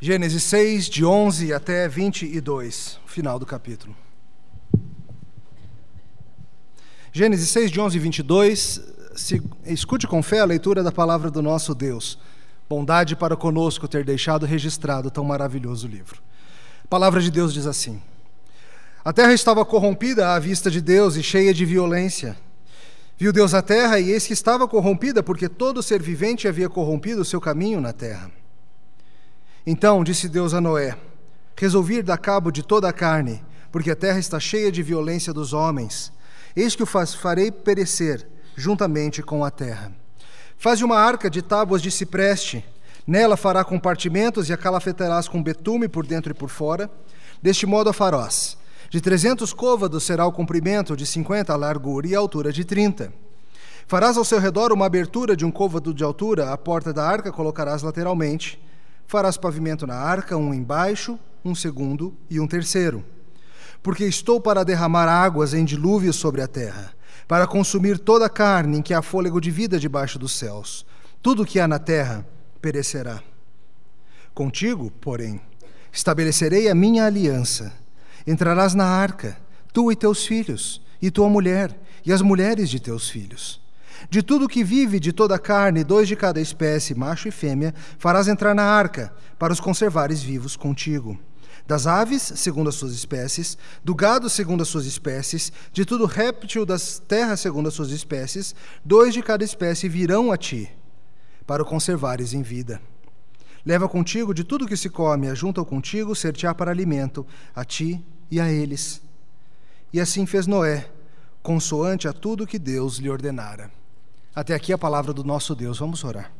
Gênesis 6, de 11 até 22, final do capítulo. Gênesis 6, de 11 e 22, se, escute com fé a leitura da palavra do nosso Deus. Bondade para conosco ter deixado registrado tão maravilhoso livro. A palavra de Deus diz assim: A terra estava corrompida à vista de Deus e cheia de violência. Viu Deus a terra e eis que estava corrompida, porque todo ser vivente havia corrompido o seu caminho na terra. Então disse Deus a Noé: Resolvi dar cabo de toda a carne, porque a terra está cheia de violência dos homens. Eis que o farei perecer juntamente com a terra. Faz uma arca de tábuas de cipreste. Nela fará compartimentos e a calafetarás com betume por dentro e por fora. Deste modo a farás. De trezentos côvados será o comprimento, de cinquenta a largura e a altura de trinta. Farás ao seu redor uma abertura de um côvado de altura, a porta da arca colocarás lateralmente. Farás pavimento na arca, um embaixo, um segundo e um terceiro. Porque estou para derramar águas em dilúvio sobre a terra, para consumir toda a carne em que há fôlego de vida debaixo dos céus. Tudo que há na terra perecerá. Contigo, porém, estabelecerei a minha aliança. Entrarás na arca, tu e teus filhos, e tua mulher, e as mulheres de teus filhos de tudo que vive de toda a carne, dois de cada espécie, macho e fêmea, farás entrar na arca, para os conservares vivos contigo. Das aves, segundo as suas espécies, do gado, segundo as suas espécies, de todo réptil das terras, segundo as suas espécies, dois de cada espécie virão a ti, para o conservares em vida. Leva contigo de tudo que se come, ajunta contigo, ser-te-á para alimento, a ti e a eles. E assim fez Noé, consoante a tudo que Deus lhe ordenara. Até aqui a palavra do nosso Deus. Vamos orar.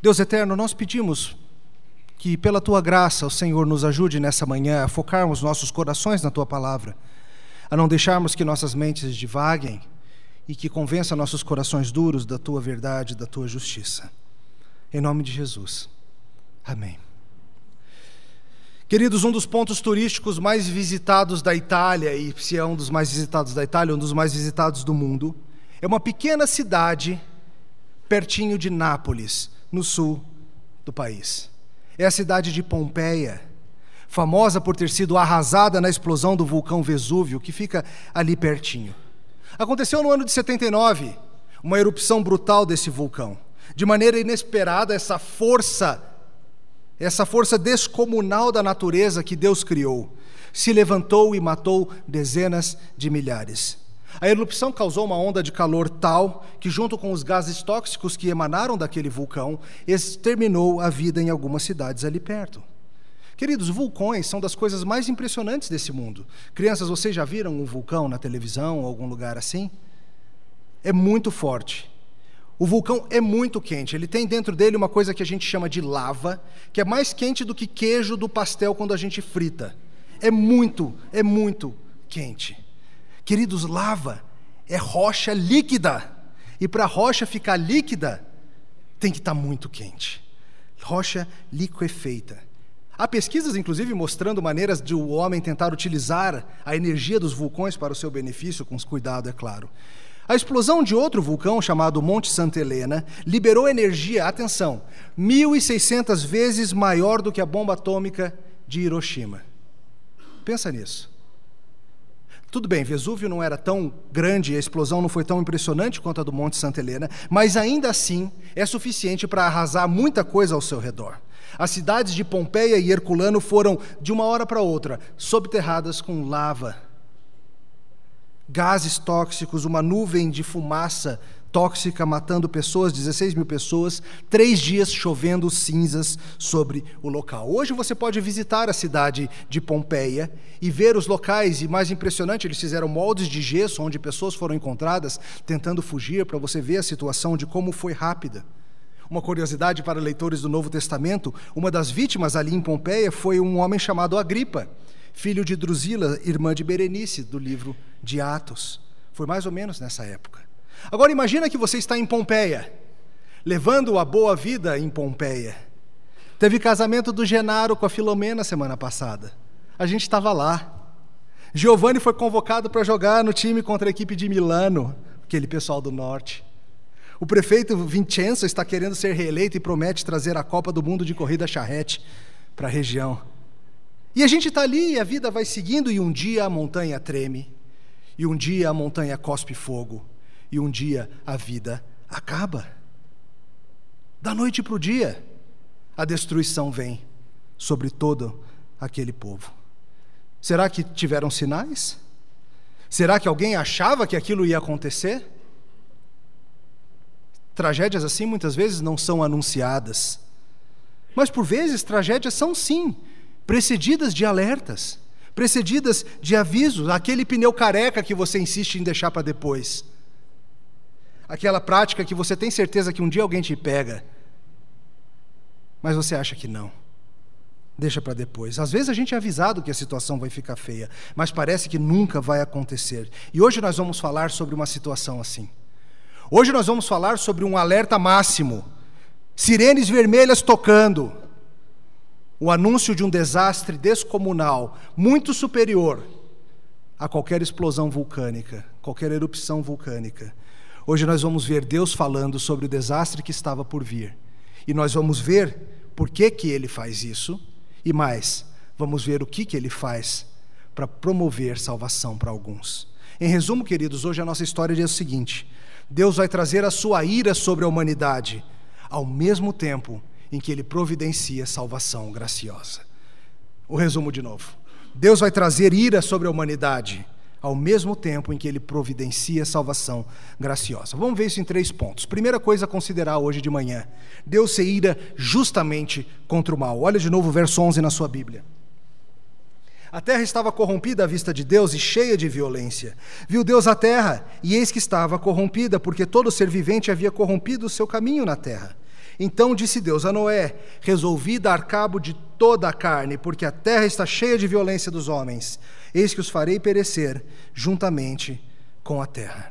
Deus eterno, nós pedimos que, pela tua graça, o Senhor nos ajude nessa manhã a focarmos nossos corações na tua palavra, a não deixarmos que nossas mentes divaguem e que convença nossos corações duros da tua verdade, da tua justiça. Em nome de Jesus. Amém. Queridos, um dos pontos turísticos mais visitados da Itália, e se é um dos mais visitados da Itália, um dos mais visitados do mundo, é uma pequena cidade pertinho de Nápoles, no sul do país. É a cidade de Pompeia, famosa por ter sido arrasada na explosão do vulcão Vesúvio, que fica ali pertinho. Aconteceu no ano de 79, uma erupção brutal desse vulcão. De maneira inesperada, essa força, essa força descomunal da natureza que Deus criou, se levantou e matou dezenas de milhares. A erupção causou uma onda de calor tal que, junto com os gases tóxicos que emanaram daquele vulcão, exterminou a vida em algumas cidades ali perto. Queridos, vulcões são das coisas mais impressionantes desse mundo. Crianças, vocês já viram um vulcão na televisão ou algum lugar assim? É muito forte. O vulcão é muito quente. Ele tem dentro dele uma coisa que a gente chama de lava, que é mais quente do que queijo do pastel quando a gente frita. É muito, é muito quente. Queridos, lava é rocha líquida. E para a rocha ficar líquida, tem que estar tá muito quente. Rocha liquefeita. Há pesquisas, inclusive, mostrando maneiras de o homem tentar utilizar a energia dos vulcões para o seu benefício, com cuidado, é claro. A explosão de outro vulcão, chamado Monte Santa Helena, liberou energia, atenção, 1.600 vezes maior do que a bomba atômica de Hiroshima. Pensa nisso. Tudo bem, Vesúvio não era tão grande, a explosão não foi tão impressionante quanto a do Monte Santa Helena, mas ainda assim é suficiente para arrasar muita coisa ao seu redor. As cidades de Pompeia e Herculano foram, de uma hora para outra, subterradas com lava, gases tóxicos, uma nuvem de fumaça tóxica matando pessoas, 16 mil pessoas, três dias chovendo cinzas sobre o local. Hoje você pode visitar a cidade de Pompeia e ver os locais, e mais impressionante, eles fizeram moldes de gesso onde pessoas foram encontradas tentando fugir, para você ver a situação de como foi rápida. Uma curiosidade para leitores do Novo Testamento: uma das vítimas ali em Pompeia foi um homem chamado Agripa, filho de Drusila, irmã de Berenice, do livro de Atos. Foi mais ou menos nessa época. Agora imagina que você está em Pompeia, levando a boa vida em Pompeia. Teve casamento do Genaro com a Filomena semana passada. A gente estava lá. Giovanni foi convocado para jogar no time contra a equipe de Milano, aquele pessoal do norte. O prefeito Vincenzo está querendo ser reeleito e promete trazer a Copa do Mundo de corrida charrete para a região. E a gente está ali e a vida vai seguindo, e um dia a montanha treme, e um dia a montanha cospe fogo, e um dia a vida acaba. Da noite para o dia, a destruição vem sobre todo aquele povo. Será que tiveram sinais? Será que alguém achava que aquilo ia acontecer? Tragédias assim muitas vezes não são anunciadas. Mas por vezes tragédias são sim precedidas de alertas, precedidas de avisos, aquele pneu careca que você insiste em deixar para depois. Aquela prática que você tem certeza que um dia alguém te pega, mas você acha que não. Deixa para depois. Às vezes a gente é avisado que a situação vai ficar feia, mas parece que nunca vai acontecer. E hoje nós vamos falar sobre uma situação assim. Hoje nós vamos falar sobre um alerta máximo. Sirenes vermelhas tocando. O anúncio de um desastre descomunal, muito superior a qualquer explosão vulcânica, qualquer erupção vulcânica. Hoje nós vamos ver Deus falando sobre o desastre que estava por vir. E nós vamos ver por que, que ele faz isso e mais, vamos ver o que, que ele faz para promover salvação para alguns. Em resumo, queridos, hoje a nossa história diz o seguinte: Deus vai trazer a sua ira sobre a humanidade, ao mesmo tempo em que ele providencia salvação graciosa. O resumo de novo. Deus vai trazer ira sobre a humanidade, ao mesmo tempo em que ele providencia salvação graciosa. Vamos ver isso em três pontos. Primeira coisa a considerar hoje de manhã: Deus se ira justamente contra o mal. Olha de novo o verso 11 na sua Bíblia. A terra estava corrompida à vista de Deus e cheia de violência. Viu Deus a terra, e eis que estava corrompida, porque todo ser vivente havia corrompido o seu caminho na terra. Então disse Deus a Noé: Resolvi dar cabo de toda a carne, porque a terra está cheia de violência dos homens. Eis que os farei perecer juntamente com a terra.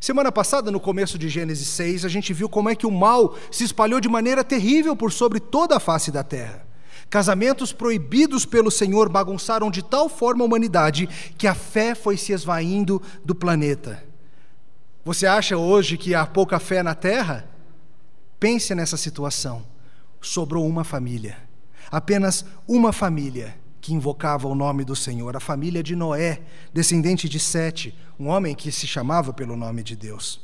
Semana passada, no começo de Gênesis 6, a gente viu como é que o mal se espalhou de maneira terrível por sobre toda a face da terra. Casamentos proibidos pelo Senhor bagunçaram de tal forma a humanidade que a fé foi se esvaindo do planeta. Você acha hoje que há pouca fé na terra? Pense nessa situação. Sobrou uma família, apenas uma família que invocava o nome do Senhor, a família de Noé, descendente de Sete, um homem que se chamava pelo nome de Deus.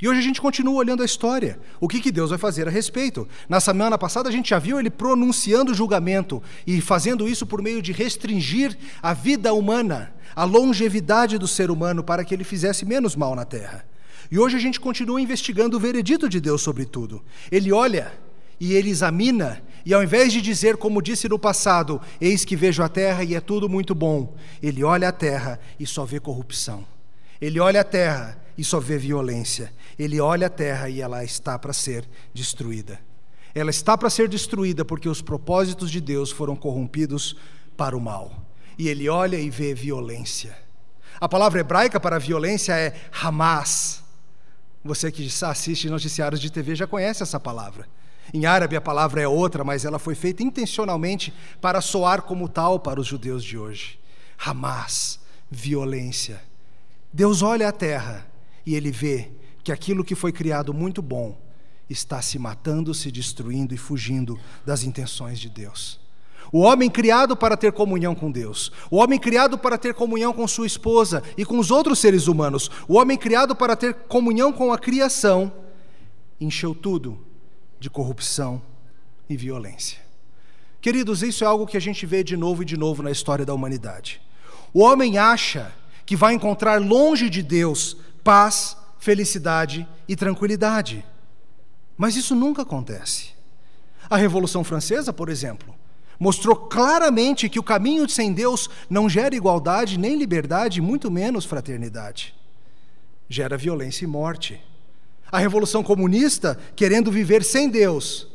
E hoje a gente continua olhando a história. O que, que Deus vai fazer a respeito? Na semana passada a gente já viu ele pronunciando julgamento e fazendo isso por meio de restringir a vida humana, a longevidade do ser humano, para que ele fizesse menos mal na terra. E hoje a gente continua investigando o veredito de Deus sobre tudo. Ele olha e ele examina, e ao invés de dizer, como disse no passado, eis que vejo a terra e é tudo muito bom, ele olha a terra e só vê corrupção. Ele olha a terra e só vê violência. Ele olha a terra e ela está para ser destruída. Ela está para ser destruída porque os propósitos de Deus foram corrompidos para o mal. E ele olha e vê violência. A palavra hebraica para violência é Hamas. Você que assiste noticiários de TV já conhece essa palavra. Em árabe a palavra é outra, mas ela foi feita intencionalmente para soar como tal para os judeus de hoje. Hamas, violência. Deus olha a terra e ele vê que aquilo que foi criado muito bom está se matando, se destruindo e fugindo das intenções de Deus. O homem criado para ter comunhão com Deus, o homem criado para ter comunhão com sua esposa e com os outros seres humanos, o homem criado para ter comunhão com a criação, encheu tudo de corrupção e violência. Queridos, isso é algo que a gente vê de novo e de novo na história da humanidade. O homem acha que vai encontrar longe de Deus paz, felicidade e tranquilidade. Mas isso nunca acontece. A Revolução Francesa, por exemplo, mostrou claramente que o caminho sem Deus não gera igualdade nem liberdade, muito menos fraternidade. Gera violência e morte. A Revolução Comunista, querendo viver sem Deus,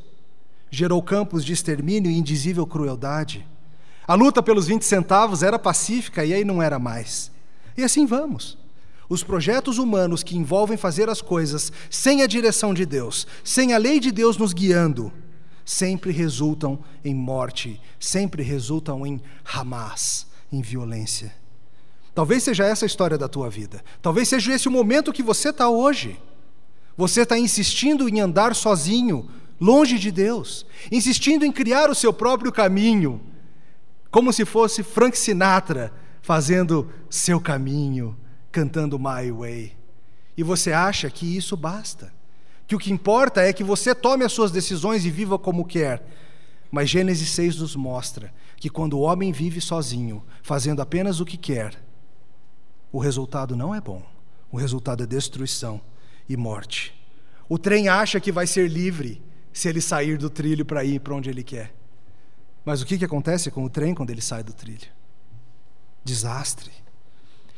gerou campos de extermínio e indizível crueldade. A luta pelos 20 centavos era pacífica e aí não era mais. E assim vamos. Os projetos humanos que envolvem fazer as coisas sem a direção de Deus, sem a lei de Deus nos guiando, sempre resultam em morte, sempre resultam em Hamas, em violência. Talvez seja essa a história da tua vida. Talvez seja esse o momento que você está hoje. Você está insistindo em andar sozinho, longe de Deus, insistindo em criar o seu próprio caminho, como se fosse Frank Sinatra fazendo seu caminho, cantando My Way. E você acha que isso basta? Que o que importa é que você tome as suas decisões e viva como quer. Mas Gênesis 6 nos mostra que quando o homem vive sozinho, fazendo apenas o que quer, o resultado não é bom. O resultado é destruição e morte. O trem acha que vai ser livre se ele sair do trilho para ir para onde ele quer. Mas o que, que acontece com o trem quando ele sai do trilho? Desastre.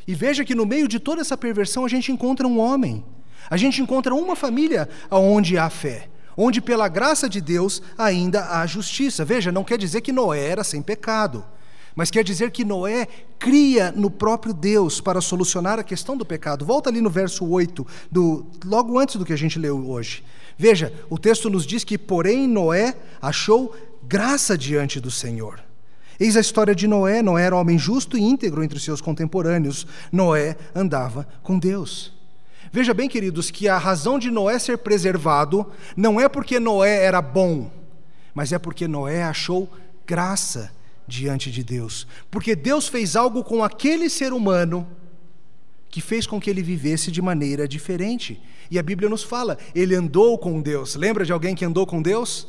E veja que no meio de toda essa perversão a gente encontra um homem, a gente encontra uma família onde há fé, onde pela graça de Deus ainda há justiça. Veja, não quer dizer que Noé era sem pecado mas quer dizer que Noé cria no próprio Deus para solucionar a questão do pecado. Volta ali no verso 8, do, logo antes do que a gente leu hoje. Veja, o texto nos diz que, porém, Noé achou graça diante do Senhor. Eis a história de Noé. Noé era homem justo e íntegro entre seus contemporâneos. Noé andava com Deus. Veja bem, queridos, que a razão de Noé ser preservado não é porque Noé era bom, mas é porque Noé achou graça diante de Deus, porque Deus fez algo com aquele ser humano que fez com que ele vivesse de maneira diferente. E a Bíblia nos fala, ele andou com Deus. Lembra de alguém que andou com Deus?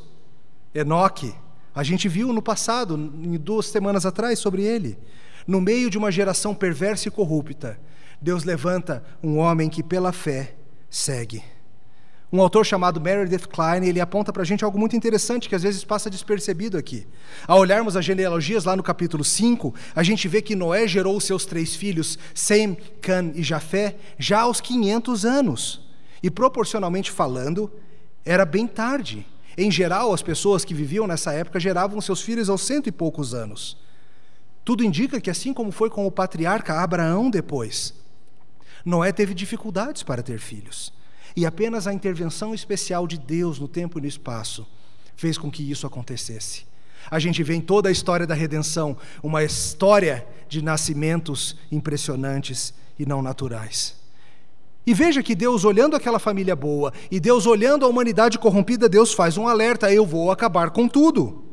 Enoque. A gente viu no passado, em duas semanas atrás, sobre ele. No meio de uma geração perversa e corrupta, Deus levanta um homem que pela fé segue. Um autor chamado Meredith Klein, ele aponta para a gente algo muito interessante que às vezes passa despercebido aqui. Ao olharmos as genealogias lá no capítulo 5, a gente vê que Noé gerou seus três filhos, Sem, Can e Jafé, já aos 500 anos. E proporcionalmente falando, era bem tarde. Em geral, as pessoas que viviam nessa época geravam seus filhos aos cento e poucos anos. Tudo indica que, assim como foi com o patriarca Abraão depois, Noé teve dificuldades para ter filhos. E apenas a intervenção especial de Deus no tempo e no espaço fez com que isso acontecesse. A gente vê em toda a história da redenção uma história de nascimentos impressionantes e não naturais. E veja que Deus, olhando aquela família boa, e Deus olhando a humanidade corrompida, Deus faz um alerta: eu vou acabar com tudo.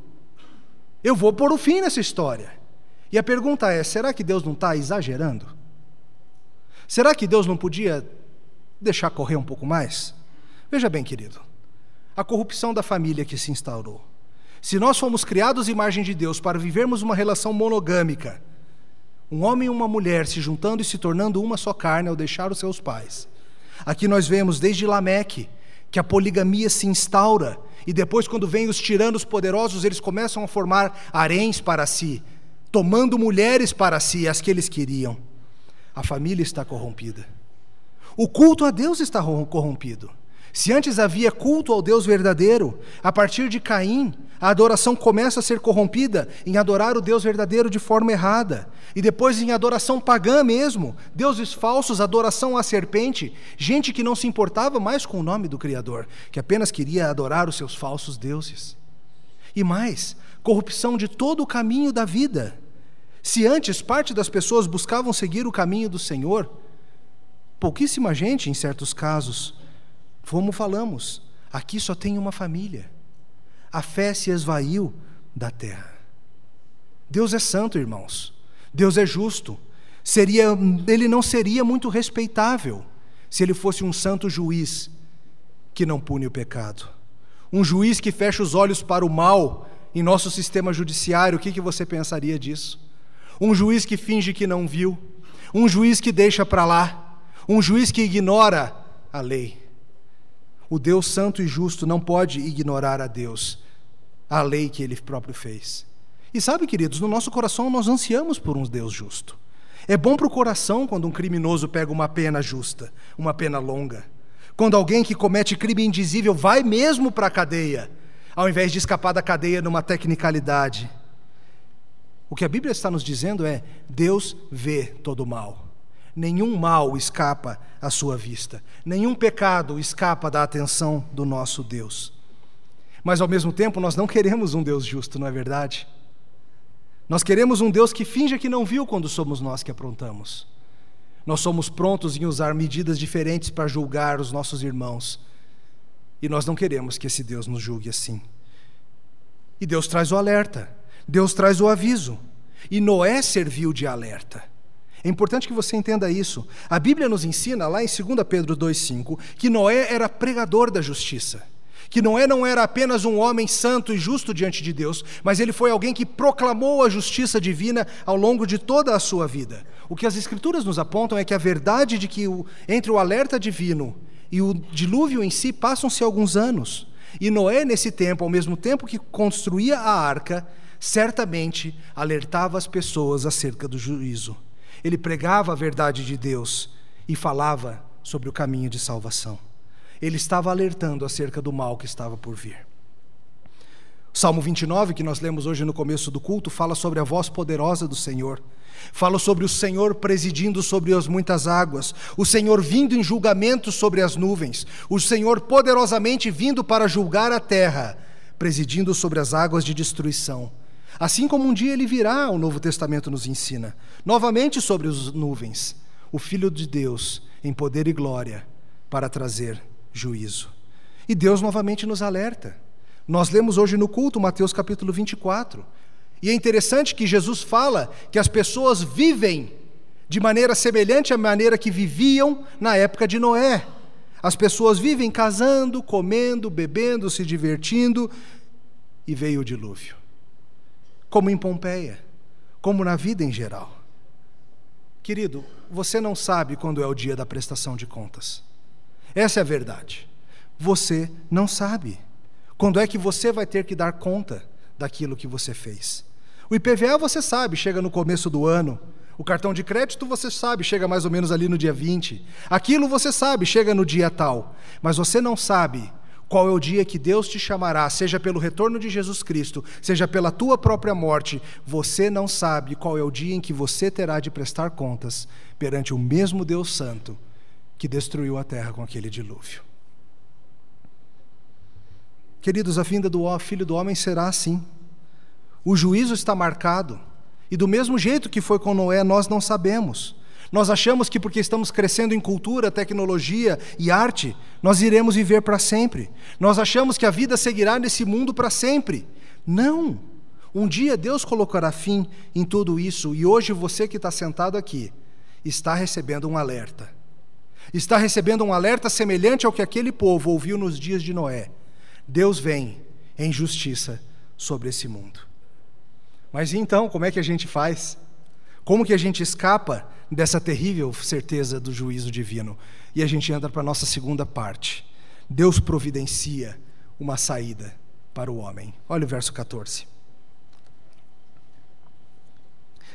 Eu vou pôr o fim nessa história. E a pergunta é: será que Deus não está exagerando? Será que Deus não podia deixar correr um pouco mais? Veja bem, querido, a corrupção da família que se instaurou. Se nós fomos criados em imagem de Deus para vivermos uma relação monogâmica, um homem e uma mulher se juntando e se tornando uma só carne ao deixar os seus pais. Aqui nós vemos desde Lameque que a poligamia se instaura e depois quando vêm os tiranos poderosos, eles começam a formar haréns para si, tomando mulheres para si, as que eles queriam. A família está corrompida. O culto a Deus está corrompido. Se antes havia culto ao Deus verdadeiro, a partir de Caim, a adoração começa a ser corrompida em adorar o Deus verdadeiro de forma errada. E depois em adoração pagã mesmo, deuses falsos, adoração à serpente, gente que não se importava mais com o nome do Criador, que apenas queria adorar os seus falsos deuses. E mais, corrupção de todo o caminho da vida. Se antes parte das pessoas buscavam seguir o caminho do Senhor, Pouquíssima gente, em certos casos. Como falamos, aqui só tem uma família. A fé se esvaiu da terra. Deus é santo, irmãos. Deus é justo. Seria, ele não seria muito respeitável se ele fosse um santo juiz que não pune o pecado. Um juiz que fecha os olhos para o mal em nosso sistema judiciário, o que, que você pensaria disso? Um juiz que finge que não viu, um juiz que deixa para lá, um juiz que ignora a lei. O Deus santo e justo não pode ignorar a Deus, a lei que ele próprio fez. E sabe, queridos, no nosso coração nós ansiamos por um Deus justo. É bom para o coração quando um criminoso pega uma pena justa, uma pena longa. Quando alguém que comete crime indizível vai mesmo para a cadeia, ao invés de escapar da cadeia numa tecnicalidade. O que a Bíblia está nos dizendo é: Deus vê todo o mal. Nenhum mal escapa à sua vista, nenhum pecado escapa da atenção do nosso Deus. Mas ao mesmo tempo, nós não queremos um Deus justo, não é verdade? Nós queremos um Deus que finja que não viu quando somos nós que aprontamos. Nós somos prontos em usar medidas diferentes para julgar os nossos irmãos, E nós não queremos que esse Deus nos julgue assim. E Deus traz o alerta, Deus traz o aviso. E Noé serviu de alerta. É importante que você entenda isso. A Bíblia nos ensina, lá em 2 Pedro 2,5, que Noé era pregador da justiça. Que Noé não era apenas um homem santo e justo diante de Deus, mas ele foi alguém que proclamou a justiça divina ao longo de toda a sua vida. O que as Escrituras nos apontam é que a verdade de que o, entre o alerta divino e o dilúvio em si passam-se alguns anos. E Noé, nesse tempo, ao mesmo tempo que construía a arca, certamente alertava as pessoas acerca do juízo. Ele pregava a verdade de Deus e falava sobre o caminho de salvação. Ele estava alertando acerca do mal que estava por vir. Salmo 29, que nós lemos hoje no começo do culto, fala sobre a voz poderosa do Senhor. Fala sobre o Senhor presidindo sobre as muitas águas, o Senhor vindo em julgamento sobre as nuvens, o Senhor poderosamente vindo para julgar a terra, presidindo sobre as águas de destruição. Assim como um dia ele virá, o Novo Testamento nos ensina, novamente sobre as nuvens, o Filho de Deus em poder e glória para trazer juízo. E Deus novamente nos alerta. Nós lemos hoje no culto Mateus capítulo 24. E é interessante que Jesus fala que as pessoas vivem de maneira semelhante à maneira que viviam na época de Noé. As pessoas vivem casando, comendo, bebendo, se divertindo, e veio o dilúvio como em Pompeia, como na vida em geral. Querido, você não sabe quando é o dia da prestação de contas. Essa é a verdade. Você não sabe. Quando é que você vai ter que dar conta daquilo que você fez? O IPVA você sabe, chega no começo do ano. O cartão de crédito você sabe, chega mais ou menos ali no dia 20. Aquilo você sabe, chega no dia tal. Mas você não sabe qual é o dia que Deus te chamará, seja pelo retorno de Jesus Cristo, seja pela tua própria morte, você não sabe qual é o dia em que você terá de prestar contas perante o mesmo Deus Santo que destruiu a terra com aquele dilúvio. Queridos, a vinda do Filho do Homem será assim. O juízo está marcado, e do mesmo jeito que foi com Noé, nós não sabemos. Nós achamos que porque estamos crescendo em cultura, tecnologia e arte, nós iremos viver para sempre. Nós achamos que a vida seguirá nesse mundo para sempre. Não! Um dia Deus colocará fim em tudo isso e hoje você que está sentado aqui está recebendo um alerta. Está recebendo um alerta semelhante ao que aquele povo ouviu nos dias de Noé. Deus vem em justiça sobre esse mundo. Mas então, como é que a gente faz? Como que a gente escapa dessa terrível certeza do juízo divino? E a gente entra para a nossa segunda parte. Deus providencia uma saída para o homem. Olha o verso 14.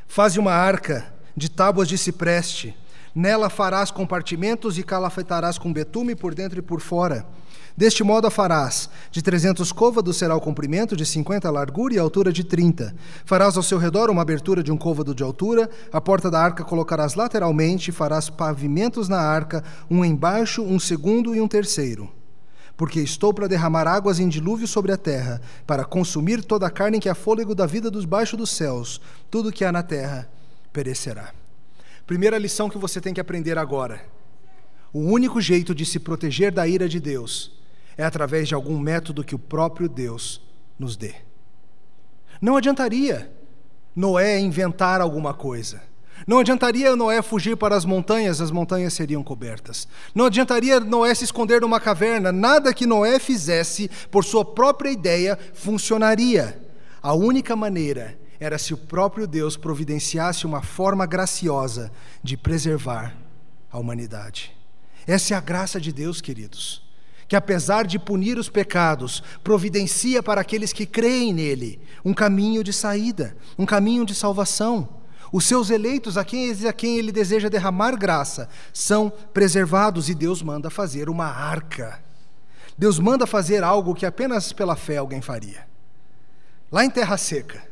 Faze uma arca de tábuas de cipreste, nela farás compartimentos e calafetarás com betume por dentro e por fora Deste modo a farás: de trezentos côvados será o comprimento, de cinquenta a largura e a altura de trinta. Farás ao seu redor uma abertura de um côvado de altura, a porta da arca colocarás lateralmente, farás pavimentos na arca, um embaixo, um segundo e um terceiro. Porque estou para derramar águas em dilúvio sobre a terra, para consumir toda a carne que é fôlego da vida dos baixos dos céus, tudo que há na terra perecerá. Primeira lição que você tem que aprender agora. O único jeito de se proteger da ira de Deus é através de algum método que o próprio Deus nos dê. Não adiantaria Noé inventar alguma coisa. Não adiantaria Noé fugir para as montanhas, as montanhas seriam cobertas. Não adiantaria Noé se esconder numa caverna, nada que Noé fizesse por sua própria ideia funcionaria. A única maneira era se o próprio Deus providenciasse uma forma graciosa de preservar a humanidade. Essa é a graça de Deus, queridos que apesar de punir os pecados, providencia para aqueles que creem nele um caminho de saída, um caminho de salvação. Os seus eleitos, a quem, a quem ele deseja derramar graça, são preservados e Deus manda fazer uma arca. Deus manda fazer algo que apenas pela fé alguém faria. Lá em terra seca,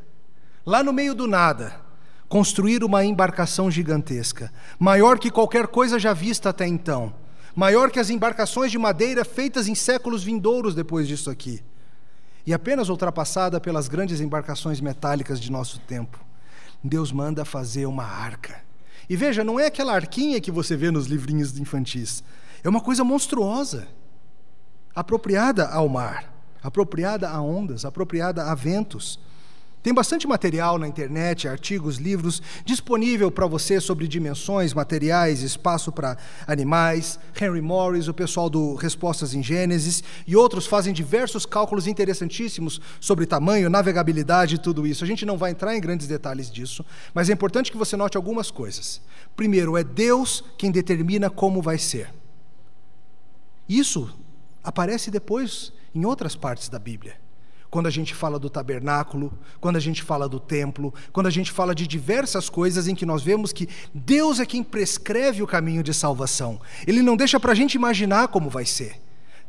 lá no meio do nada, construir uma embarcação gigantesca, maior que qualquer coisa já vista até então maior que as embarcações de madeira feitas em séculos vindouros depois disso aqui, e apenas ultrapassada pelas grandes embarcações metálicas de nosso tempo. Deus manda fazer uma arca. E veja, não é aquela arquinha que você vê nos livrinhos infantis. É uma coisa monstruosa. apropriada ao mar, apropriada a ondas, apropriada a ventos. Tem bastante material na internet, artigos, livros disponível para você sobre dimensões, materiais, espaço para animais. Henry Morris, o pessoal do Respostas em Gênesis e outros fazem diversos cálculos interessantíssimos sobre tamanho, navegabilidade e tudo isso. A gente não vai entrar em grandes detalhes disso, mas é importante que você note algumas coisas. Primeiro, é Deus quem determina como vai ser. Isso aparece depois em outras partes da Bíblia quando a gente fala do tabernáculo, quando a gente fala do templo, quando a gente fala de diversas coisas em que nós vemos que Deus é quem prescreve o caminho de salvação. Ele não deixa para a gente imaginar como vai ser.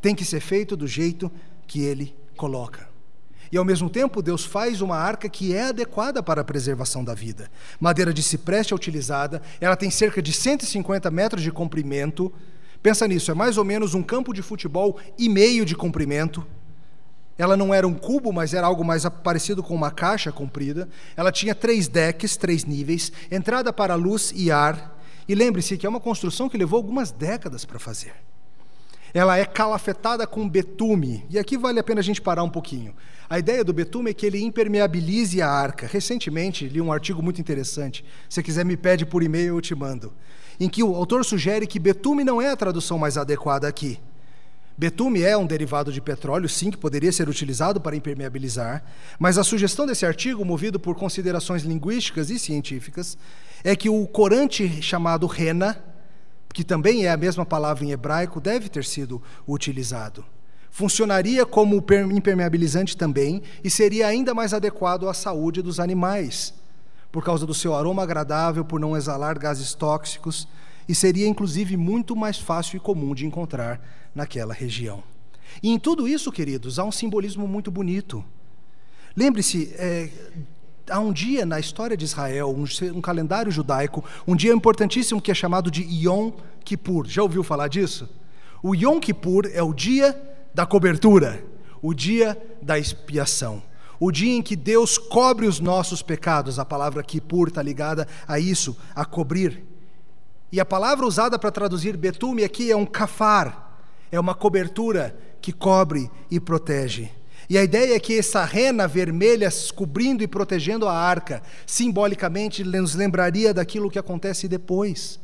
Tem que ser feito do jeito que Ele coloca. E ao mesmo tempo, Deus faz uma arca que é adequada para a preservação da vida. Madeira de cipreste é utilizada, ela tem cerca de 150 metros de comprimento. Pensa nisso, é mais ou menos um campo de futebol e meio de comprimento. Ela não era um cubo, mas era algo mais parecido com uma caixa comprida. Ela tinha três decks, três níveis, entrada para luz e ar. E lembre-se que é uma construção que levou algumas décadas para fazer. Ela é calafetada com betume. E aqui vale a pena a gente parar um pouquinho. A ideia do betume é que ele impermeabilize a arca. Recentemente li um artigo muito interessante. Se quiser me pede por e-mail, eu te mando. Em que o autor sugere que betume não é a tradução mais adequada aqui. Betume é um derivado de petróleo, sim, que poderia ser utilizado para impermeabilizar, mas a sugestão desse artigo, movido por considerações linguísticas e científicas, é que o corante chamado rena, que também é a mesma palavra em hebraico, deve ter sido utilizado. Funcionaria como impermeabilizante também e seria ainda mais adequado à saúde dos animais, por causa do seu aroma agradável, por não exalar gases tóxicos, e seria inclusive muito mais fácil e comum de encontrar naquela região. E em tudo isso, queridos, há um simbolismo muito bonito. Lembre-se, é, há um dia na história de Israel, um, um, calendário judaico, um dia importantíssimo que é chamado de Yom Kippur. Já ouviu falar disso? O Yom Kippur é o dia da cobertura, o dia da expiação. O dia em que Deus cobre os nossos pecados, a palavra Kippur está ligada a isso, a cobrir. E a palavra usada para traduzir betume aqui é um kafar, é uma cobertura que cobre e protege. E a ideia é que essa rena vermelha cobrindo e protegendo a arca, simbolicamente nos lembraria daquilo que acontece depois,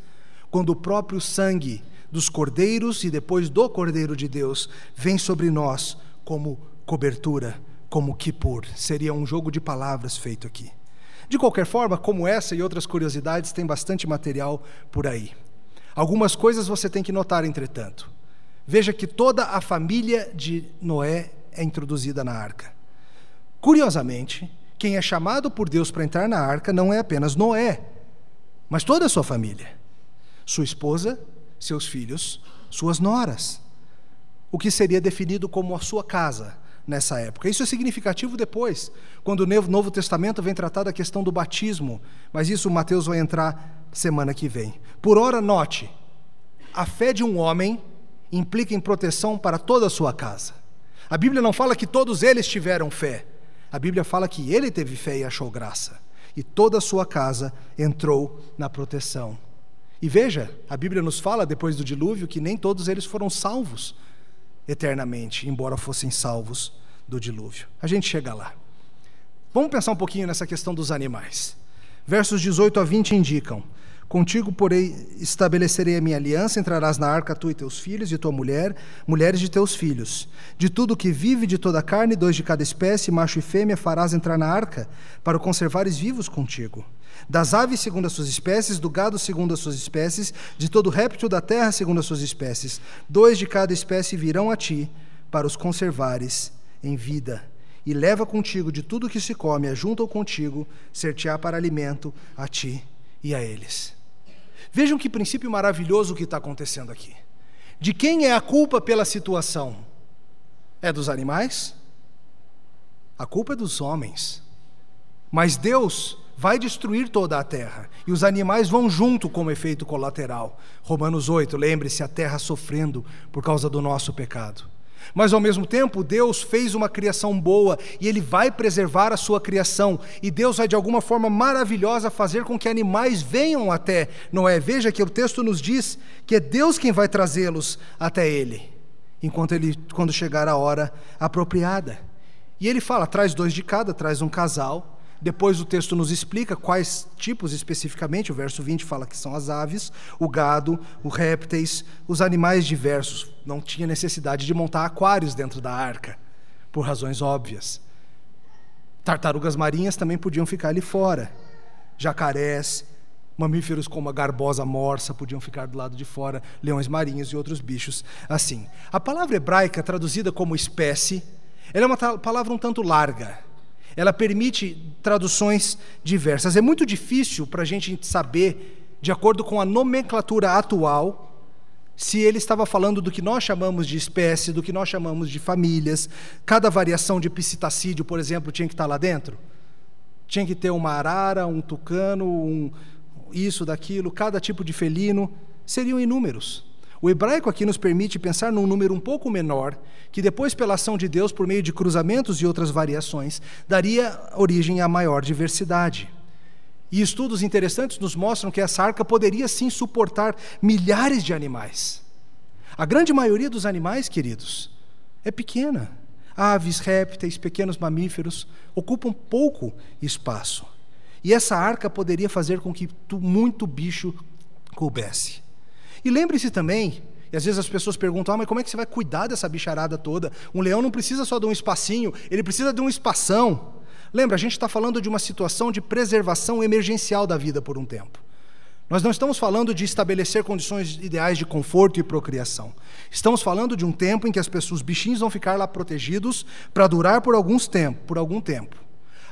quando o próprio sangue dos cordeiros e depois do Cordeiro de Deus vem sobre nós como cobertura, como Kippur. Seria um jogo de palavras feito aqui. De qualquer forma, como essa e outras curiosidades, tem bastante material por aí. Algumas coisas você tem que notar, entretanto. Veja que toda a família de Noé é introduzida na arca. Curiosamente, quem é chamado por Deus para entrar na arca não é apenas Noé, mas toda a sua família: sua esposa, seus filhos, suas noras. O que seria definido como a sua casa, nessa época. Isso é significativo depois, quando o Novo Testamento vem tratar da questão do batismo, mas isso Mateus vai entrar semana que vem. Por ora, note: a fé de um homem implica em proteção para toda a sua casa. A Bíblia não fala que todos eles tiveram fé. A Bíblia fala que ele teve fé e achou graça. E toda a sua casa entrou na proteção. E veja, a Bíblia nos fala, depois do dilúvio, que nem todos eles foram salvos eternamente, embora fossem salvos do dilúvio. A gente chega lá. Vamos pensar um pouquinho nessa questão dos animais. Versos 18 a 20 indicam: Contigo, porém, estabelecerei a minha aliança, entrarás na arca tu e teus filhos, e tua mulher, mulheres de teus filhos. De tudo que vive, de toda a carne, dois de cada espécie, macho e fêmea, farás entrar na arca, para o conservares vivos contigo. Das aves segundo as suas espécies, do gado segundo as suas espécies, de todo réptil da terra segundo as suas espécies. Dois de cada espécie virão a ti, para os conservares em vida. E leva contigo de tudo que se come, ajunta-o contigo, ser-te-á para alimento a ti e a eles. Vejam que princípio maravilhoso que está acontecendo aqui. De quem é a culpa pela situação? É dos animais? A culpa é dos homens. Mas Deus vai destruir toda a terra e os animais vão junto como efeito colateral. Romanos 8, lembre-se, a terra sofrendo por causa do nosso pecado. Mas ao mesmo tempo, Deus fez uma criação boa e Ele vai preservar a sua criação. E Deus vai, de alguma forma maravilhosa, fazer com que animais venham até Noé. Veja que o texto nos diz que é Deus quem vai trazê-los até Ele. enquanto ele quando chegar a hora apropriada. E ele fala: traz dois de cada, traz um casal. Depois o texto nos explica quais tipos especificamente. O verso 20 fala que são as aves, o gado, os répteis, os animais diversos. Não tinha necessidade de montar aquários dentro da arca, por razões óbvias. Tartarugas marinhas também podiam ficar ali fora. Jacarés, mamíferos como a garbosa morsa podiam ficar do lado de fora, leões marinhos e outros bichos assim. A palavra hebraica traduzida como espécie, ela é uma palavra um tanto larga. Ela permite traduções diversas. É muito difícil para a gente saber, de acordo com a nomenclatura atual, se ele estava falando do que nós chamamos de espécie, do que nós chamamos de famílias. Cada variação de psitacídeo, por exemplo, tinha que estar lá dentro. Tinha que ter uma arara, um tucano, um isso, daquilo, cada tipo de felino, seriam inúmeros. O hebraico aqui nos permite pensar num número um pouco menor, que depois, pela ação de Deus, por meio de cruzamentos e outras variações, daria origem à maior diversidade. E estudos interessantes nos mostram que essa arca poderia sim suportar milhares de animais. A grande maioria dos animais, queridos, é pequena. Aves, répteis, pequenos mamíferos ocupam pouco espaço. E essa arca poderia fazer com que muito bicho coubesse. E lembre-se também, e às vezes as pessoas perguntam: ah, mas como é que você vai cuidar dessa bicharada toda? Um leão não precisa só de um espacinho, ele precisa de um espação. Lembra, a gente está falando de uma situação de preservação emergencial da vida por um tempo. Nós não estamos falando de estabelecer condições ideais de conforto e procriação. Estamos falando de um tempo em que as pessoas, os bichinhos vão ficar lá protegidos para durar por alguns tempo, por algum tempo.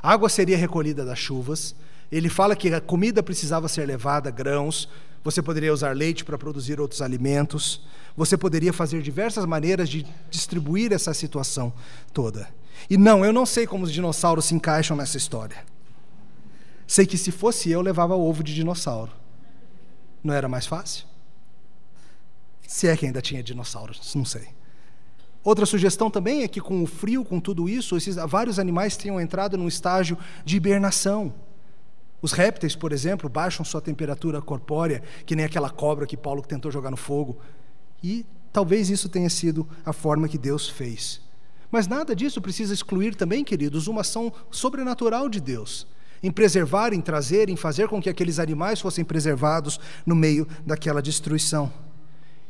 A água seria recolhida das chuvas. Ele fala que a comida precisava ser levada, grãos. Você poderia usar leite para produzir outros alimentos. Você poderia fazer diversas maneiras de distribuir essa situação toda. E não, eu não sei como os dinossauros se encaixam nessa história. Sei que se fosse eu, levava ovo de dinossauro. Não era mais fácil? Se é que ainda tinha dinossauros, não sei. Outra sugestão também é que, com o frio, com tudo isso, esses, vários animais tenham entrado num estágio de hibernação. Os répteis, por exemplo, baixam sua temperatura corpórea, que nem aquela cobra que Paulo tentou jogar no fogo. E talvez isso tenha sido a forma que Deus fez. Mas nada disso precisa excluir também, queridos, uma ação sobrenatural de Deus, em preservar, em trazer, em fazer com que aqueles animais fossem preservados no meio daquela destruição.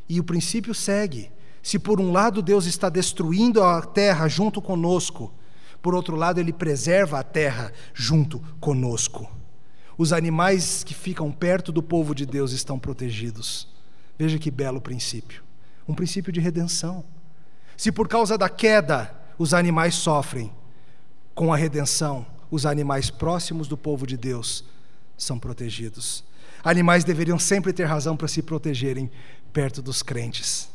E o princípio segue: se por um lado Deus está destruindo a terra junto conosco, por outro lado, Ele preserva a terra junto conosco. Os animais que ficam perto do povo de Deus estão protegidos. Veja que belo princípio um princípio de redenção. Se por causa da queda os animais sofrem, com a redenção, os animais próximos do povo de Deus são protegidos. Animais deveriam sempre ter razão para se protegerem perto dos crentes.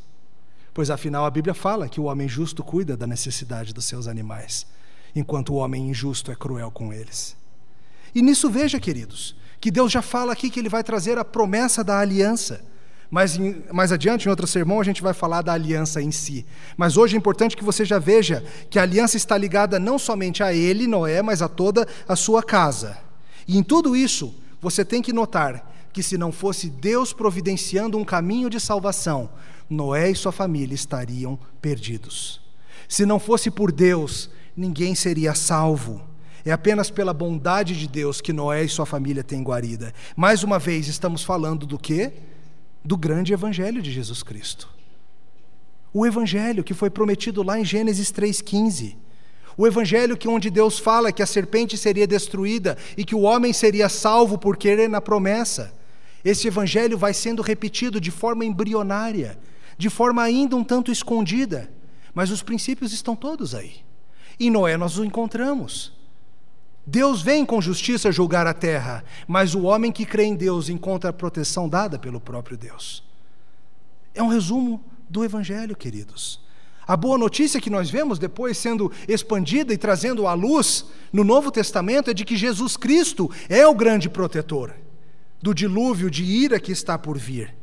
Pois afinal a Bíblia fala que o homem justo cuida da necessidade dos seus animais, enquanto o homem injusto é cruel com eles. E nisso veja, queridos, que Deus já fala aqui que ele vai trazer a promessa da aliança. Mas em, mais adiante, em outro sermão, a gente vai falar da aliança em si. Mas hoje é importante que você já veja que a aliança está ligada não somente a ele, Noé, mas a toda a sua casa. E em tudo isso, você tem que notar que se não fosse Deus providenciando um caminho de salvação, Noé e sua família estariam perdidos. Se não fosse por Deus, ninguém seria salvo. É apenas pela bondade de Deus que Noé e sua família têm guarida. Mais uma vez, estamos falando do quê? do grande evangelho de Jesus Cristo. O evangelho que foi prometido lá em Gênesis 3:15. O evangelho que onde Deus fala que a serpente seria destruída e que o homem seria salvo por querer na promessa. Esse evangelho vai sendo repetido de forma embrionária, de forma ainda um tanto escondida, mas os princípios estão todos aí. Em Noé nós o encontramos. Deus vem com justiça julgar a terra, mas o homem que crê em Deus encontra a proteção dada pelo próprio Deus. É um resumo do Evangelho, queridos. A boa notícia que nós vemos depois sendo expandida e trazendo à luz no Novo Testamento é de que Jesus Cristo é o grande protetor do dilúvio de ira que está por vir.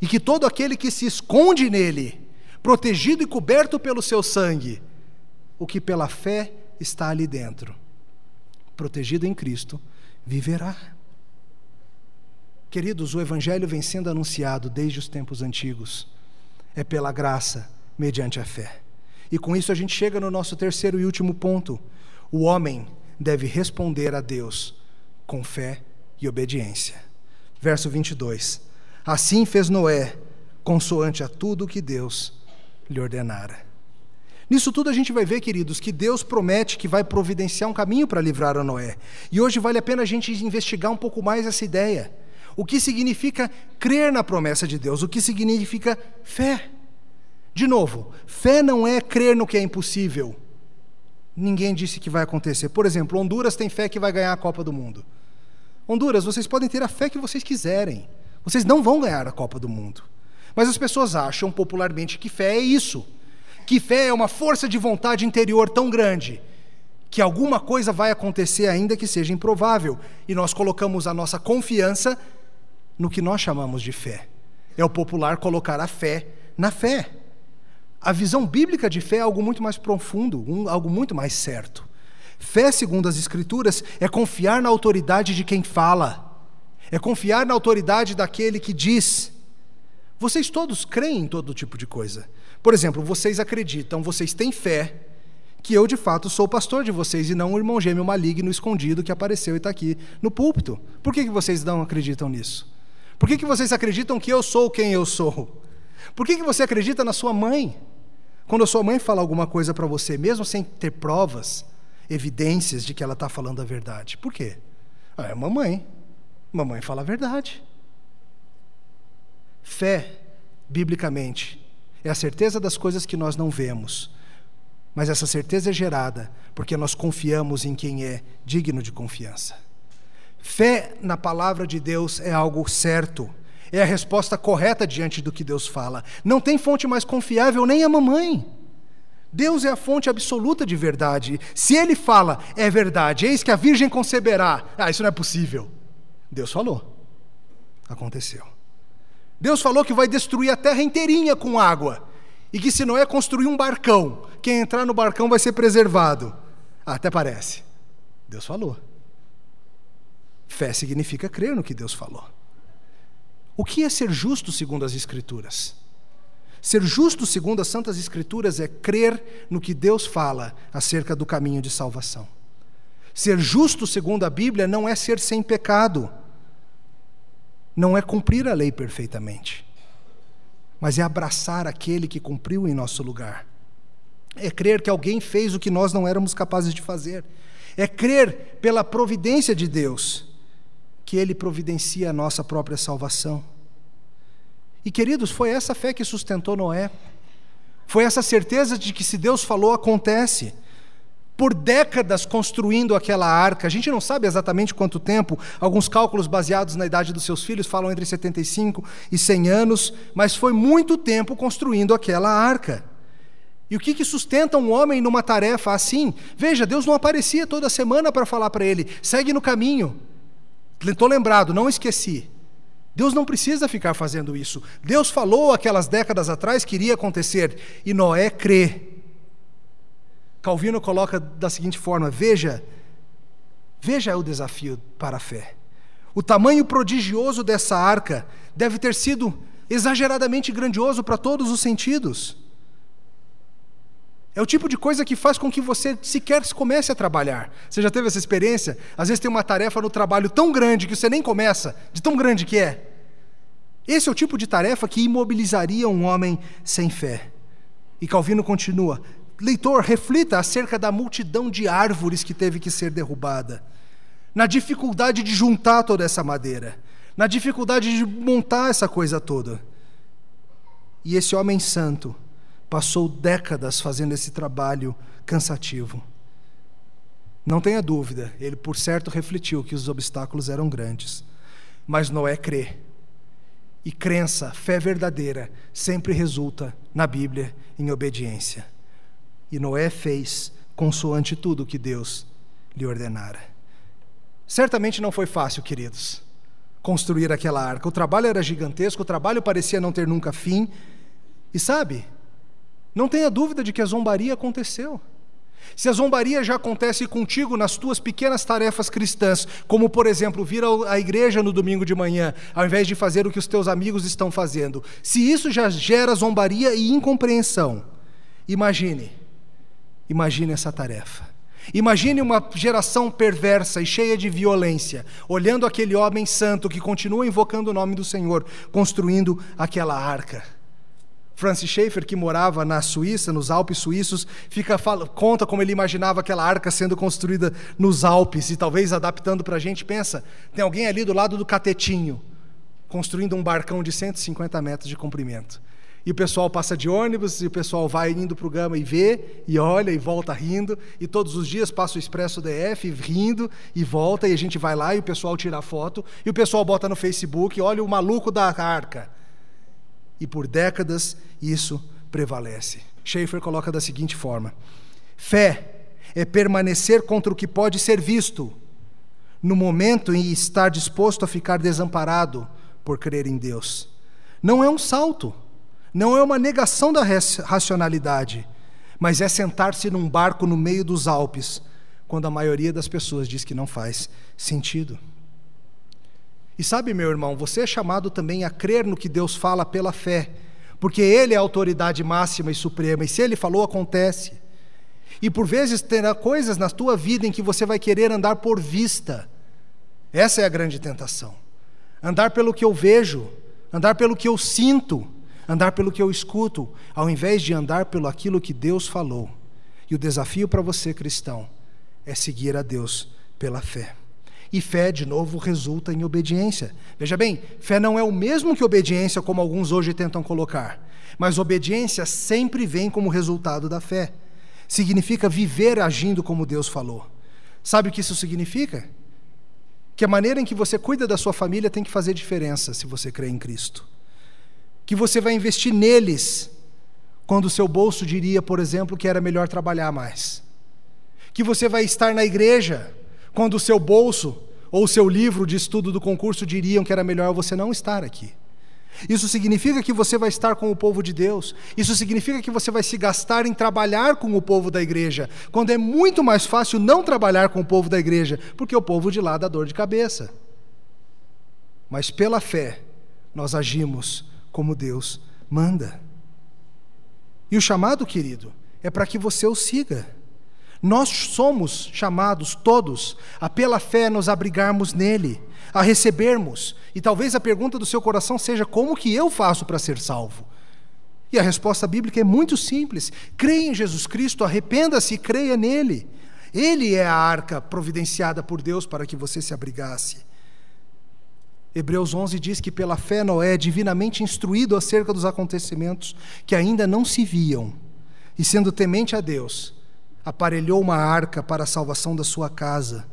E que todo aquele que se esconde nele, protegido e coberto pelo seu sangue, o que pela fé está ali dentro, protegido em Cristo, viverá. Queridos, o Evangelho vem sendo anunciado desde os tempos antigos. É pela graça, mediante a fé. E com isso a gente chega no nosso terceiro e último ponto. O homem deve responder a Deus com fé e obediência. Verso 22. Assim fez Noé, consoante a tudo que Deus lhe ordenara. Nisso tudo a gente vai ver, queridos, que Deus promete que vai providenciar um caminho para livrar a Noé. E hoje vale a pena a gente investigar um pouco mais essa ideia. O que significa crer na promessa de Deus? O que significa fé? De novo, fé não é crer no que é impossível. Ninguém disse que vai acontecer. Por exemplo, Honduras tem fé que vai ganhar a Copa do Mundo. Honduras, vocês podem ter a fé que vocês quiserem. Vocês não vão ganhar a Copa do Mundo. Mas as pessoas acham popularmente que fé é isso que fé é uma força de vontade interior tão grande que alguma coisa vai acontecer, ainda que seja improvável, e nós colocamos a nossa confiança no que nós chamamos de fé. É o popular colocar a fé na fé. A visão bíblica de fé é algo muito mais profundo, um, algo muito mais certo. Fé, segundo as Escrituras, é confiar na autoridade de quem fala, é confiar na autoridade daquele que diz. Vocês todos creem em todo tipo de coisa. Por exemplo, vocês acreditam, vocês têm fé que eu de fato sou o pastor de vocês e não o irmão gêmeo maligno escondido que apareceu e está aqui no púlpito. Por que, que vocês não acreditam nisso? Por que, que vocês acreditam que eu sou quem eu sou? Por que, que você acredita na sua mãe? Quando a sua mãe fala alguma coisa para você, mesmo sem ter provas, evidências de que ela está falando a verdade. Por quê? Ah, é mamãe. Mamãe fala a verdade. Fé, biblicamente, é a certeza das coisas que nós não vemos. Mas essa certeza é gerada porque nós confiamos em quem é digno de confiança. Fé na palavra de Deus é algo certo, é a resposta correta diante do que Deus fala. Não tem fonte mais confiável nem a mamãe. Deus é a fonte absoluta de verdade. Se ele fala, é verdade, eis que a virgem conceberá. Ah, isso não é possível. Deus falou. Aconteceu. Deus falou que vai destruir a terra inteirinha com água. E que se Noé construir um barcão, quem entrar no barcão vai ser preservado. Ah, até parece. Deus falou. Fé significa crer no que Deus falou. O que é ser justo segundo as Escrituras? Ser justo segundo as Santas Escrituras é crer no que Deus fala acerca do caminho de salvação. Ser justo segundo a Bíblia não é ser sem pecado não é cumprir a lei perfeitamente, mas é abraçar aquele que cumpriu em nosso lugar. É crer que alguém fez o que nós não éramos capazes de fazer. É crer pela providência de Deus que Ele providencia a nossa própria salvação. E queridos, foi essa fé que sustentou Noé. Foi essa certeza de que se Deus falou, acontece por décadas construindo aquela arca. A gente não sabe exatamente quanto tempo, alguns cálculos baseados na idade dos seus filhos falam entre 75 e 100 anos, mas foi muito tempo construindo aquela arca. E o que, que sustenta um homem numa tarefa assim? Veja, Deus não aparecia toda semana para falar para ele: segue no caminho. Estou lembrado, não esqueci. Deus não precisa ficar fazendo isso. Deus falou aquelas décadas atrás que iria acontecer, e Noé crê. Calvino coloca da seguinte forma: veja, veja o desafio para a fé. O tamanho prodigioso dessa arca deve ter sido exageradamente grandioso para todos os sentidos. É o tipo de coisa que faz com que você sequer comece a trabalhar. Você já teve essa experiência? Às vezes tem uma tarefa no trabalho tão grande que você nem começa, de tão grande que é. Esse é o tipo de tarefa que imobilizaria um homem sem fé. E Calvino continua: leitor, reflita acerca da multidão de árvores que teve que ser derrubada, na dificuldade de juntar toda essa madeira, na dificuldade de montar essa coisa toda. E esse homem santo passou décadas fazendo esse trabalho cansativo. Não tenha dúvida, ele por certo refletiu que os obstáculos eram grandes. Mas Noé crê. E crença, fé verdadeira, sempre resulta, na Bíblia, em obediência. E Noé fez consoante tudo que Deus lhe ordenara. Certamente não foi fácil, queridos, construir aquela arca. O trabalho era gigantesco, o trabalho parecia não ter nunca fim. E sabe, não tenha dúvida de que a zombaria aconteceu. Se a zombaria já acontece contigo nas tuas pequenas tarefas cristãs, como por exemplo vir à igreja no domingo de manhã, ao invés de fazer o que os teus amigos estão fazendo, se isso já gera zombaria e incompreensão, Imagine, imagine essa tarefa. Imagine uma geração perversa e cheia de violência, olhando aquele homem santo que continua invocando o nome do Senhor, construindo aquela arca. Francis Schaeffer, que morava na Suíça, nos Alpes suíços, fica fala, conta como ele imaginava aquela arca sendo construída nos Alpes e talvez adaptando para a gente. Pensa, tem alguém ali do lado do catetinho, construindo um barcão de 150 metros de comprimento. E o pessoal passa de ônibus, e o pessoal vai indo para o Gama e vê, e olha, e volta rindo, e todos os dias passa o Expresso DF rindo, e volta, e a gente vai lá, e o pessoal tira foto, e o pessoal bota no Facebook, olha o maluco da arca. E por décadas isso prevalece. Schaeffer coloca da seguinte forma: fé é permanecer contra o que pode ser visto, no momento em estar disposto a ficar desamparado por crer em Deus. Não é um salto não é uma negação da racionalidade, mas é sentar-se num barco no meio dos Alpes, quando a maioria das pessoas diz que não faz sentido. E sabe, meu irmão, você é chamado também a crer no que Deus fala pela fé, porque Ele é a autoridade máxima e suprema, e se Ele falou, acontece. E por vezes terá coisas na tua vida em que você vai querer andar por vista. Essa é a grande tentação. Andar pelo que eu vejo, andar pelo que eu sinto, andar pelo que eu escuto, ao invés de andar pelo aquilo que Deus falou. E o desafio para você, cristão, é seguir a Deus pela fé. E fé, de novo, resulta em obediência. Veja bem, fé não é o mesmo que obediência, como alguns hoje tentam colocar. Mas obediência sempre vem como resultado da fé. Significa viver agindo como Deus falou. Sabe o que isso significa? Que a maneira em que você cuida da sua família tem que fazer diferença se você crê em Cristo que você vai investir neles, quando o seu bolso diria, por exemplo, que era melhor trabalhar mais. Que você vai estar na igreja, quando o seu bolso ou o seu livro de estudo do concurso diriam que era melhor você não estar aqui. Isso significa que você vai estar com o povo de Deus. Isso significa que você vai se gastar em trabalhar com o povo da igreja, quando é muito mais fácil não trabalhar com o povo da igreja, porque o povo de lá dá dor de cabeça. Mas pela fé, nós agimos como Deus manda. E o chamado, querido, é para que você o siga. Nós somos chamados todos a, pela fé, nos abrigarmos nele, a recebermos. E talvez a pergunta do seu coração seja: como que eu faço para ser salvo? E a resposta bíblica é muito simples: creia em Jesus Cristo, arrependa-se e creia nele. Ele é a arca providenciada por Deus para que você se abrigasse. Hebreus 11 diz que pela fé Noé divinamente instruído acerca dos acontecimentos que ainda não se viam, e sendo temente a Deus, aparelhou uma arca para a salvação da sua casa,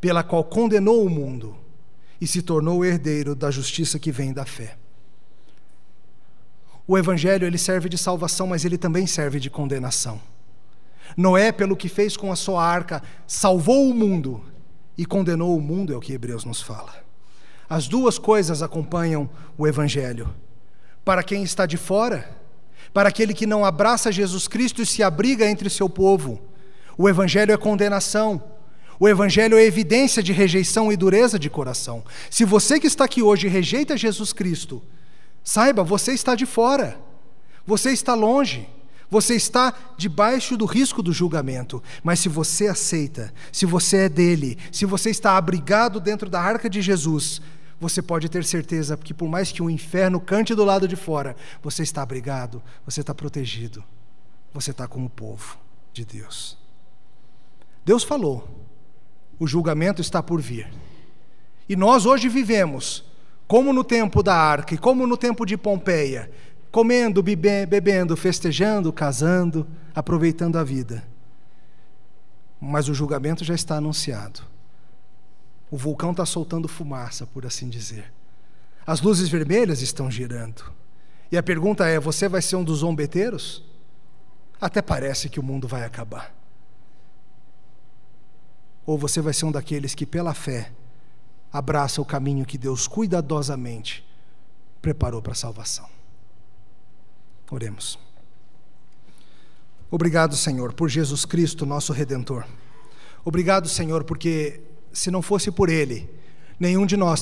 pela qual condenou o mundo e se tornou herdeiro da justiça que vem da fé. O evangelho ele serve de salvação, mas ele também serve de condenação. Noé, pelo que fez com a sua arca, salvou o mundo e condenou o mundo, é o que Hebreus nos fala. As duas coisas acompanham o Evangelho. Para quem está de fora, para aquele que não abraça Jesus Cristo e se abriga entre seu povo, o Evangelho é condenação. O Evangelho é evidência de rejeição e dureza de coração. Se você que está aqui hoje rejeita Jesus Cristo, saiba, você está de fora, você está longe. Você está debaixo do risco do julgamento, mas se você aceita, se você é dele, se você está abrigado dentro da arca de Jesus, você pode ter certeza que, por mais que o inferno cante do lado de fora, você está abrigado, você está protegido, você está com o povo de Deus. Deus falou, o julgamento está por vir. E nós hoje vivemos, como no tempo da arca e como no tempo de Pompeia, comendo, bebendo, festejando, casando, aproveitando a vida. Mas o julgamento já está anunciado. O vulcão está soltando fumaça, por assim dizer. As luzes vermelhas estão girando. E a pergunta é: você vai ser um dos zombeteiros? Até parece que o mundo vai acabar. Ou você vai ser um daqueles que, pela fé, abraça o caminho que Deus cuidadosamente preparou para a salvação. Oremos. Obrigado, Senhor, por Jesus Cristo, nosso Redentor. Obrigado, Senhor, porque se não fosse por Ele, nenhum de nós